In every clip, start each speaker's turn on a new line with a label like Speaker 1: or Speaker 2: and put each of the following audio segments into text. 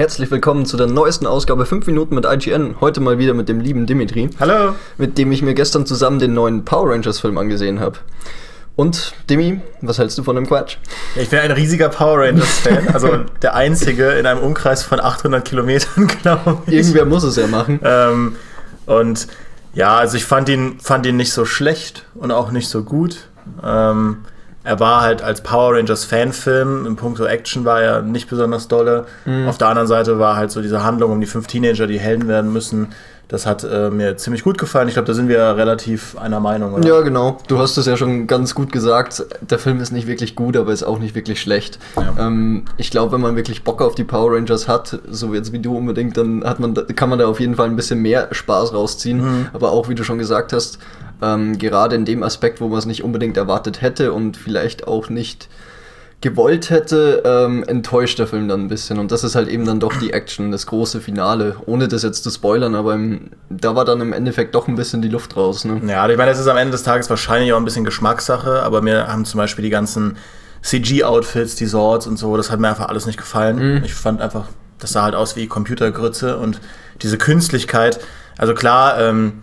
Speaker 1: Herzlich willkommen zu der neuesten Ausgabe 5 Minuten mit IGN. Heute mal wieder mit dem lieben Dimitri.
Speaker 2: Hallo.
Speaker 1: Mit dem ich mir gestern zusammen den neuen Power Rangers Film angesehen habe. Und Dimi, was hältst du von dem Quatsch?
Speaker 2: Ja, ich bin ein riesiger Power Rangers-Fan, also der einzige in einem Umkreis von 800 Kilometern, glaube
Speaker 1: ich. Irgendwer muss es ja machen.
Speaker 2: Ähm, und ja, also ich fand ihn, fand ihn nicht so schlecht und auch nicht so gut. Ähm, er war halt als Power Rangers Fanfilm, im Punkto Action war er nicht besonders dolle. Mhm. Auf der anderen Seite war halt so diese Handlung um die fünf Teenager, die Helden werden müssen. Das hat äh, mir ziemlich gut gefallen. Ich glaube, da sind wir relativ einer Meinung.
Speaker 1: Oder? Ja, genau. Du hast es ja schon ganz gut gesagt. Der Film ist nicht wirklich gut, aber ist auch nicht wirklich schlecht. Ja. Ähm, ich glaube, wenn man wirklich Bock auf die Power Rangers hat, so jetzt wie du unbedingt, dann hat man, kann man da auf jeden Fall ein bisschen mehr Spaß rausziehen. Mhm. Aber auch, wie du schon gesagt hast, ähm, gerade in dem Aspekt, wo man es nicht unbedingt erwartet hätte und vielleicht auch nicht gewollt hätte, ähm, enttäuscht der Film dann ein bisschen. Und das ist halt eben dann doch die Action, das große Finale. Ohne das jetzt zu spoilern, aber im, da war dann im Endeffekt doch ein bisschen die Luft raus. Ne?
Speaker 2: Ja, ich meine, das ist am Ende des Tages wahrscheinlich auch ein bisschen Geschmackssache, aber mir haben zum Beispiel die ganzen CG-Outfits, die Swords und so, das hat mir einfach alles nicht gefallen. Mhm. Ich fand einfach, das sah halt aus wie Computergrütze und diese Künstlichkeit. Also klar, ähm,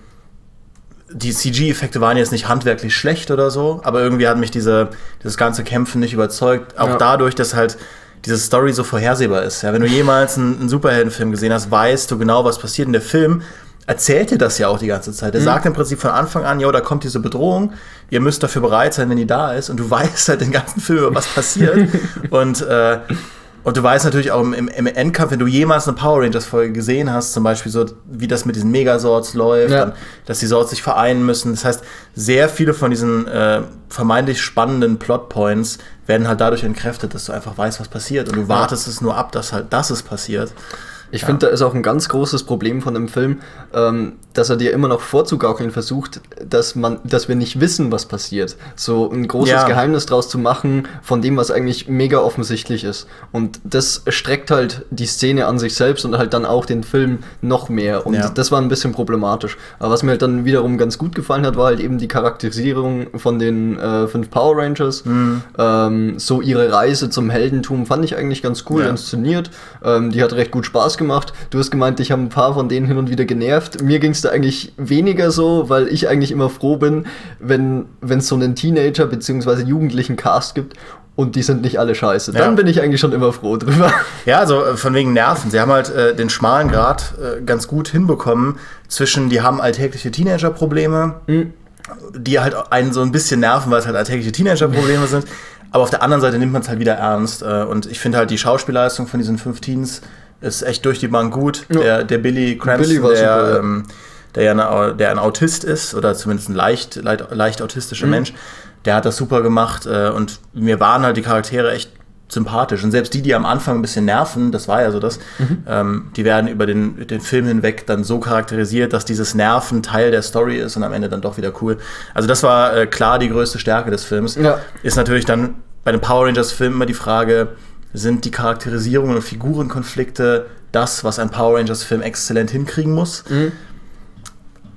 Speaker 2: die CG-Effekte waren jetzt nicht handwerklich schlecht oder so, aber irgendwie hat mich diese, dieses ganze Kämpfen nicht überzeugt. Auch ja. dadurch, dass halt diese Story so vorhersehbar ist. Ja, wenn du jemals einen, einen Superheldenfilm gesehen hast, weißt du genau, was passiert. in der Film erzählt dir das ja auch die ganze Zeit. Er mhm. sagt im Prinzip von Anfang an, jo, da kommt diese Bedrohung, ihr müsst dafür bereit sein, wenn die da ist. Und du weißt halt den ganzen Film, was passiert. und äh, und du weißt natürlich auch im, im Endkampf, wenn du jemals eine Power Rangers-Folge gesehen hast, zum Beispiel so, wie das mit diesen Megasorts läuft, ja. dass die Sorts sich vereinen müssen. Das heißt, sehr viele von diesen äh, vermeintlich spannenden Plotpoints werden halt dadurch entkräftet, dass du einfach weißt, was passiert. Und du wartest es nur ab, dass halt das ist passiert.
Speaker 1: Ich ja. finde, da ist auch ein ganz großes Problem von dem Film, ähm, dass er dir immer noch vorzugaukeln versucht, dass man, dass wir nicht wissen, was passiert. So ein großes ja. Geheimnis draus zu machen von dem, was eigentlich mega offensichtlich ist. Und das streckt halt die Szene an sich selbst und halt dann auch den Film noch mehr. Und ja. das war ein bisschen problematisch. Aber was mir halt dann wiederum ganz gut gefallen hat, war halt eben die Charakterisierung von den äh, fünf Power Rangers. Mhm. Ähm, so ihre Reise zum Heldentum fand ich eigentlich ganz cool inszeniert. Ähm, die hat recht gut Spaß gemacht. Du hast gemeint, ich habe ein paar von denen hin und wieder genervt. Mir ging es da eigentlich weniger so, weil ich eigentlich immer froh bin, wenn es so einen Teenager- bzw. Jugendlichen Cast gibt und die sind nicht alle scheiße. Dann ja. bin ich eigentlich schon immer froh drüber.
Speaker 2: Ja, also äh, von wegen Nerven. Sie haben halt äh, den schmalen Grad äh, ganz gut hinbekommen zwischen, die haben alltägliche Teenager-Probleme, mhm. die halt einen so ein bisschen nerven, weil es halt alltägliche Teenager-Probleme sind. Aber auf der anderen Seite nimmt man es halt wieder ernst. Äh, und ich finde halt die Schauspielleistung von diesen fünf Teens ist echt durch die Bank gut. Ja. Der, der Billy Cranston, Billy der, super, ähm, der ja eine, der ein Autist ist oder zumindest ein leicht, leicht, leicht autistischer mhm. Mensch, der hat das super gemacht äh, und mir waren halt die Charaktere echt sympathisch. Und selbst die, die am Anfang ein bisschen nerven, das war ja so das, mhm. ähm, die werden über den, den Film hinweg dann so charakterisiert, dass dieses Nerven Teil der Story ist und am Ende dann doch wieder cool. Also das war äh, klar die größte Stärke des Films. Ja. Ist natürlich dann bei den Power Rangers Filmen immer die Frage, sind die Charakterisierungen und Figurenkonflikte das, was ein Power Rangers Film exzellent hinkriegen muss? Mhm.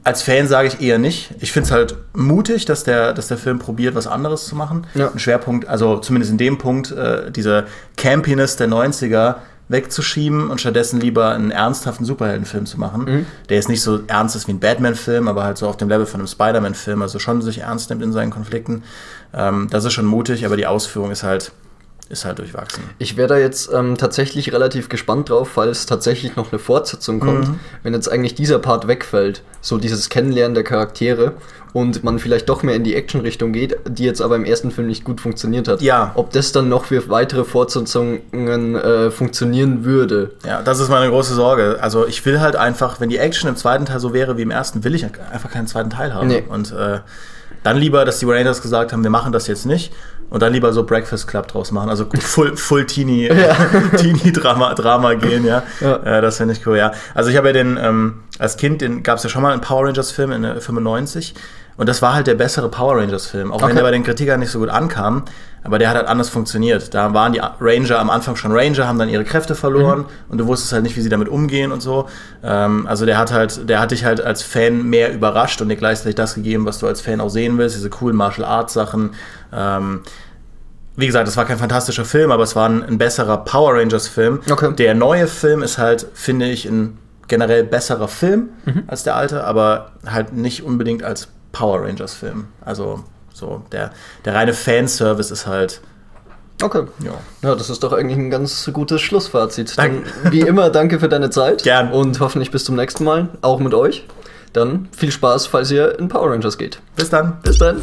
Speaker 2: Als Fan sage ich eher nicht. Ich finde es halt mutig, dass der, dass der Film probiert, was anderes zu machen. Ja. Ein Schwerpunkt, also zumindest in dem Punkt, äh, diese Campiness der 90er wegzuschieben und stattdessen lieber einen ernsthaften Superheldenfilm zu machen, mhm. der jetzt nicht so ernst ist wie ein Batman-Film, aber halt so auf dem Level von einem Spider-Man-Film, also schon sich ernst nimmt in seinen Konflikten. Ähm, das ist schon mutig, aber die Ausführung ist halt ist halt durchwachsen.
Speaker 1: Ich wäre da jetzt ähm, tatsächlich relativ gespannt drauf, falls tatsächlich noch eine Fortsetzung kommt, mhm. wenn jetzt eigentlich dieser Part wegfällt, so dieses Kennenlernen der Charaktere und man vielleicht doch mehr in die Action-Richtung geht, die jetzt aber im ersten Film nicht gut funktioniert hat.
Speaker 2: Ja.
Speaker 1: Ob das dann noch für weitere Fortsetzungen äh, funktionieren würde.
Speaker 2: Ja, das ist meine große Sorge. Also ich will halt einfach, wenn die Action im zweiten Teil so wäre wie im ersten, will ich einfach keinen zweiten Teil haben. Nee. Und äh, dann lieber, dass die Rangers gesagt haben, wir machen das jetzt nicht und dann lieber so Breakfast Club draus machen, also full, full Teenie, ja. Teenie Drama, Drama gehen, ja. ja. Äh, das finde ich cool, ja. Also ich habe ja den, ähm, als Kind, gab es ja schon mal einen Power Rangers Film in 95 und das war halt der bessere Power Rangers Film, auch okay. wenn der bei den Kritikern nicht so gut ankam, aber der hat halt anders funktioniert. Da waren die Ranger am Anfang schon Ranger, haben dann ihre Kräfte verloren mhm. und du wusstest halt nicht, wie sie damit umgehen und so. Ähm, also der hat halt, der hat dich halt als Fan mehr überrascht und dir gleichzeitig das gegeben, was du als Fan auch sehen willst, diese coolen Martial Arts Sachen. Ähm, wie gesagt, es war kein fantastischer Film, aber es war ein, ein besserer Power Rangers-Film.
Speaker 1: Okay.
Speaker 2: Der neue Film ist halt, finde ich, ein generell besserer Film mhm. als der alte, aber halt nicht unbedingt als Power Rangers-Film. Also so, der, der reine Fanservice ist halt.
Speaker 1: Okay. Ja. ja, das ist doch eigentlich ein ganz gutes Schlussfazit. Dann, wie immer, danke für deine Zeit.
Speaker 2: Gern.
Speaker 1: Und hoffentlich bis zum nächsten Mal, auch mit euch. Dann viel Spaß, falls ihr in Power Rangers geht.
Speaker 2: Bis dann.
Speaker 1: Bis dann.